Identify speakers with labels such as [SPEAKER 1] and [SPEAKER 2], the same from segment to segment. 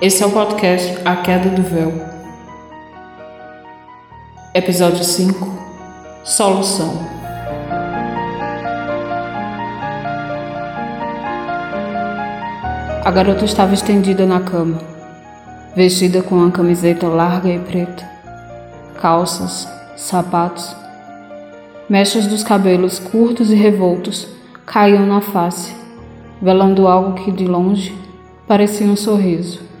[SPEAKER 1] Esse é o podcast A Queda do Véu. Episódio 5 Solução. A garota estava estendida na cama, vestida com uma camiseta larga e preta, calças, sapatos. Mechas dos cabelos curtos e revoltos caíam na face, velando algo que de longe parecia um sorriso.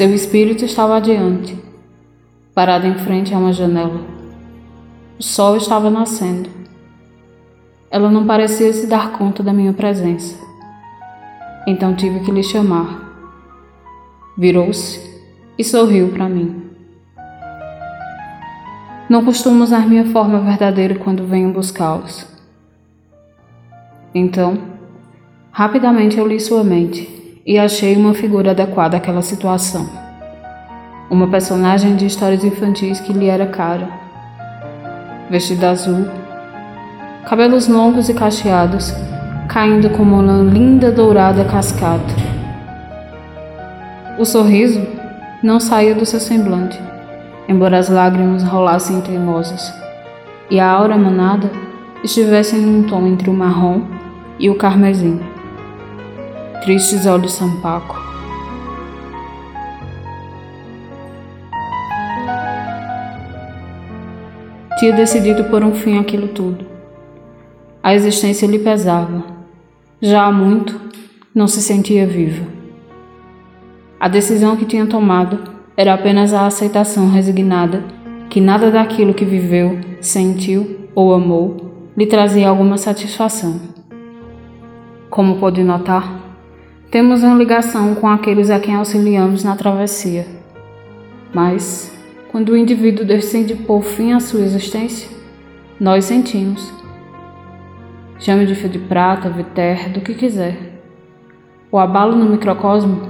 [SPEAKER 1] Seu espírito estava adiante, parado em frente a uma janela. O sol estava nascendo. Ela não parecia se dar conta da minha presença. Então tive que lhe chamar. Virou-se e sorriu para mim. Não costumo usar minha forma verdadeira quando venho buscá-los. Então, rapidamente eu li sua mente e achei uma figura adequada àquela situação. Uma personagem de histórias infantis que lhe era cara. Vestida azul, cabelos longos e cacheados, caindo como uma linda dourada cascata. O sorriso não saía do seu semblante, embora as lágrimas rolassem teimosas, e a aura manada estivesse em um tom entre o marrom e o carmesim. Tristes olhos Sampaco. Tinha decidido por um fim aquilo tudo. A existência lhe pesava. Já há muito não se sentia viva. A decisão que tinha tomado era apenas a aceitação resignada que nada daquilo que viveu, sentiu ou amou lhe trazia alguma satisfação. Como pôde notar, temos uma ligação com aqueles a quem auxiliamos na travessia. Mas, quando o indivíduo decide pôr fim à sua existência, nós sentimos. Chame de fio de prata, viter, do que quiser. O abalo no microcosmo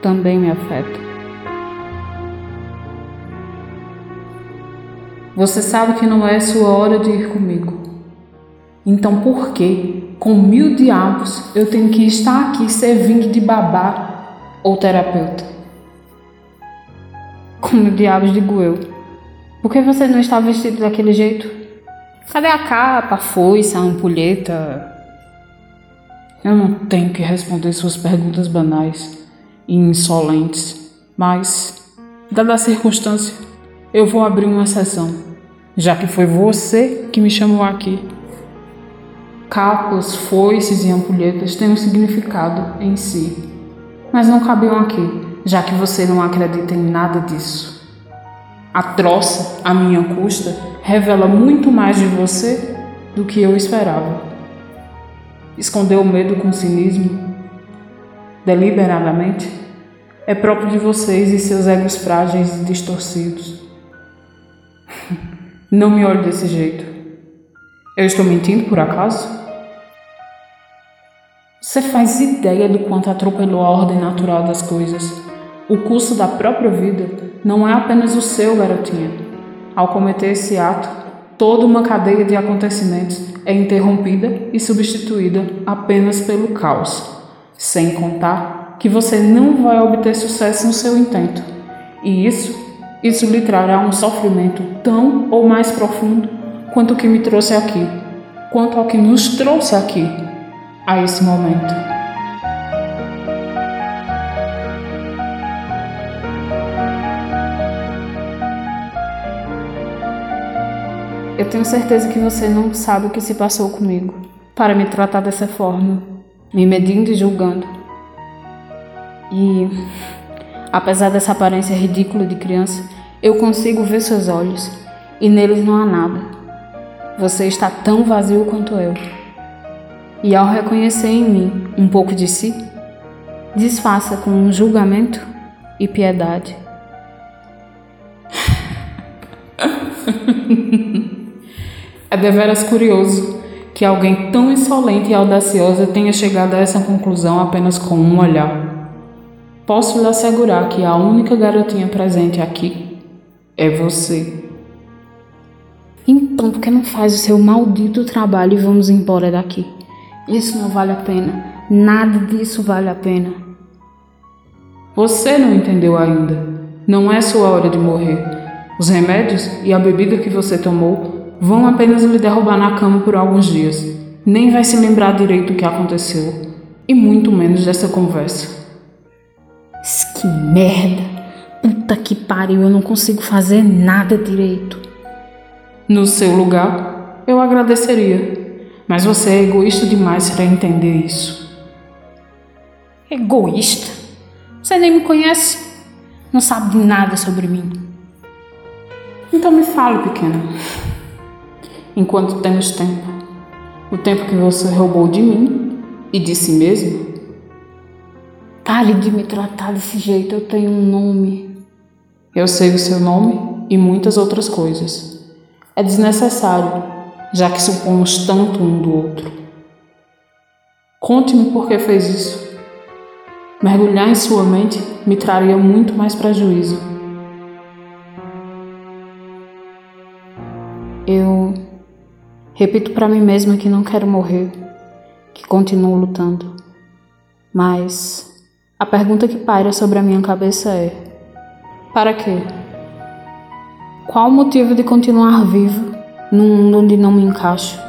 [SPEAKER 1] também me afeta. Você sabe que não é sua hora de ir comigo. Então por que com mil diabos, eu tenho que estar aqui servindo de babá ou terapeuta. Com mil diabos, digo eu. Por que você não está vestido daquele jeito? Cadê a capa, a foice, a ampulheta? Eu não tenho que responder suas perguntas banais e insolentes, mas, dada a circunstância, eu vou abrir uma exceção, já que foi você que me chamou aqui. Capas, foices e ampulhetas têm um significado em si, mas não cabiam aqui, já que você não acredita em nada disso. A troça, à minha custa, revela muito mais de você do que eu esperava. Esconder o medo com cinismo, deliberadamente, é próprio de vocês e seus egos frágeis e distorcidos. Não me olhe desse jeito. Eu estou mentindo por acaso? Você faz ideia do quanto atropelou a ordem natural das coisas. O curso da própria vida não é apenas o seu, garotinha. Ao cometer esse ato, toda uma cadeia de acontecimentos é interrompida e substituída apenas pelo caos. Sem contar que você não vai obter sucesso no seu intento. E isso, isso lhe trará um sofrimento tão ou mais profundo quanto o que me trouxe aqui, quanto ao que nos trouxe aqui a esse momento. Eu tenho certeza que você não sabe o que se passou comigo para me tratar dessa forma, me medindo e julgando. E, apesar dessa aparência ridícula de criança, eu consigo ver seus olhos e neles não há nada. Você está tão vazio quanto eu e ao reconhecer em mim um pouco de si, disfarça com um julgamento e piedade. é deveras curioso que alguém tão insolente e audaciosa tenha chegado a essa conclusão apenas com um olhar. Posso lhe assegurar que a única garotinha presente aqui é você. Então, por que não faz o seu maldito trabalho e vamos embora daqui? Isso não vale a pena. Nada disso vale a pena.
[SPEAKER 2] Você não entendeu ainda. Não é sua hora de morrer. Os remédios e a bebida que você tomou vão apenas lhe derrubar na cama por alguns dias. Nem vai se lembrar direito do que aconteceu. E muito menos dessa conversa.
[SPEAKER 1] Que merda! Puta que pariu, eu não consigo fazer nada direito.
[SPEAKER 2] No seu lugar, eu agradeceria. Mas você é egoísta demais para entender isso.
[SPEAKER 1] Egoísta? Você nem me conhece. Não sabe de nada sobre mim.
[SPEAKER 2] Então me fale, pequena. Enquanto temos tempo, o tempo que você roubou de mim e de si mesmo.
[SPEAKER 1] Pare de me tratar desse jeito, eu tenho um nome.
[SPEAKER 2] Eu sei o seu nome e muitas outras coisas. É desnecessário, já que supomos tanto um do outro. Conte-me por que fez isso. Mergulhar em sua mente me traria muito mais prejuízo.
[SPEAKER 1] Eu repito para mim mesma que não quero morrer, que continuo lutando. Mas a pergunta que paira sobre a minha cabeça é: para quê? Qual o motivo de continuar vivo num mundo onde não me encaixo,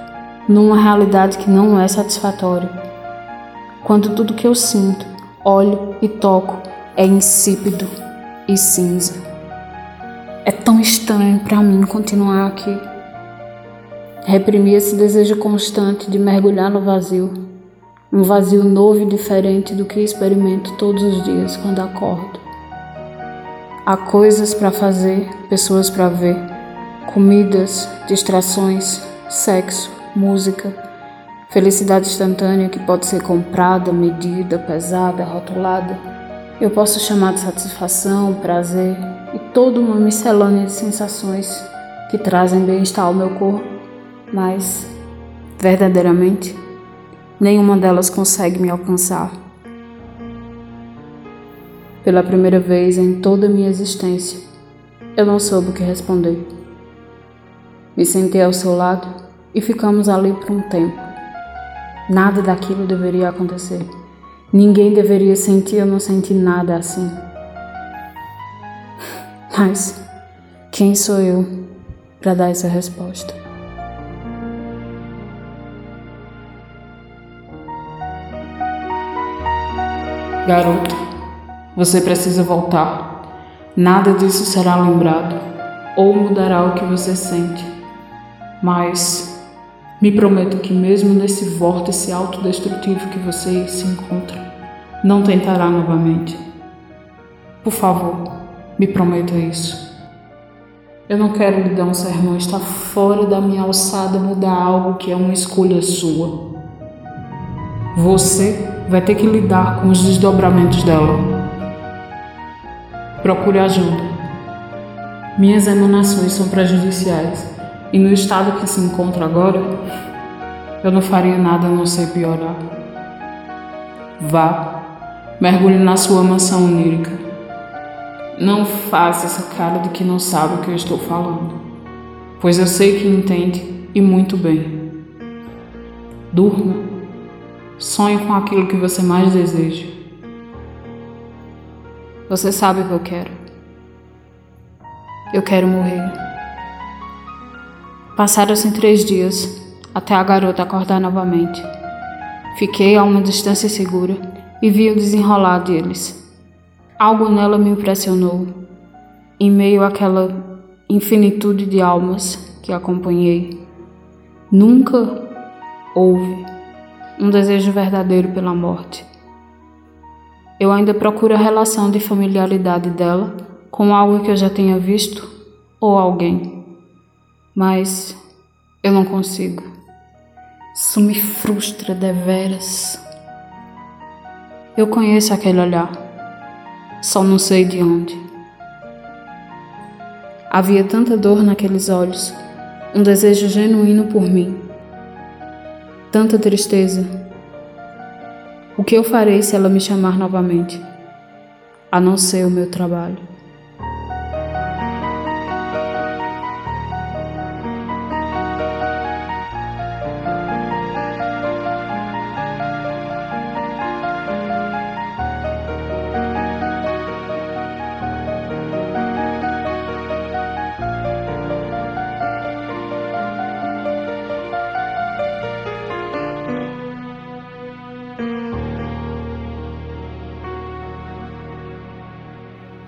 [SPEAKER 1] numa realidade que não é satisfatória? Quando tudo que eu sinto, olho e toco é insípido e cinza. É tão estranho para mim continuar aqui. Reprimir esse desejo constante de mergulhar no vazio, um vazio novo e diferente do que experimento todos os dias quando acordo. Há coisas para fazer, pessoas para ver, comidas, distrações, sexo, música, felicidade instantânea que pode ser comprada, medida, pesada, rotulada. Eu posso chamar de satisfação, prazer e toda uma miscelânea de sensações que trazem bem-estar ao meu corpo, mas, verdadeiramente, nenhuma delas consegue me alcançar. Pela primeira vez em toda a minha existência, eu não soube o que responder. Me sentei ao seu lado e ficamos ali por um tempo. Nada daquilo deveria acontecer. Ninguém deveria sentir ou não sentir nada assim. Mas quem sou eu para dar essa resposta?
[SPEAKER 2] Garoto, você precisa voltar. Nada disso será lembrado ou mudará o que você sente. Mas me prometo que, mesmo nesse vórtice autodestrutivo que você se encontra, não tentará novamente. Por favor, me prometa isso. Eu não quero lhe dar um sermão, está fora da minha alçada mudar algo que é uma escolha sua. Você vai ter que lidar com os desdobramentos dela. Procure ajuda. Minhas emanações são prejudiciais e no estado que se encontra agora, eu não faria nada a não ser piorar. Vá, mergulhe na sua mansão onírica. Não faça essa cara de que não sabe o que eu estou falando, pois eu sei que entende e muito bem. Durma, sonhe com aquilo que você mais deseja.
[SPEAKER 1] Você sabe o que eu quero. Eu quero morrer. Passaram-se três dias até a garota acordar novamente. Fiquei a uma distância segura e vi o desenrolar deles. Algo nela me impressionou. Em meio àquela infinitude de almas que acompanhei, nunca houve um desejo verdadeiro pela morte. Eu ainda procuro a relação de familiaridade dela com algo que eu já tenha visto ou alguém. Mas eu não consigo. Isso me frustra deveras. Eu conheço aquele olhar, só não sei de onde. Havia tanta dor naqueles olhos, um desejo genuíno por mim, tanta tristeza o que eu farei se ela me chamar novamente? A não ser o meu trabalho.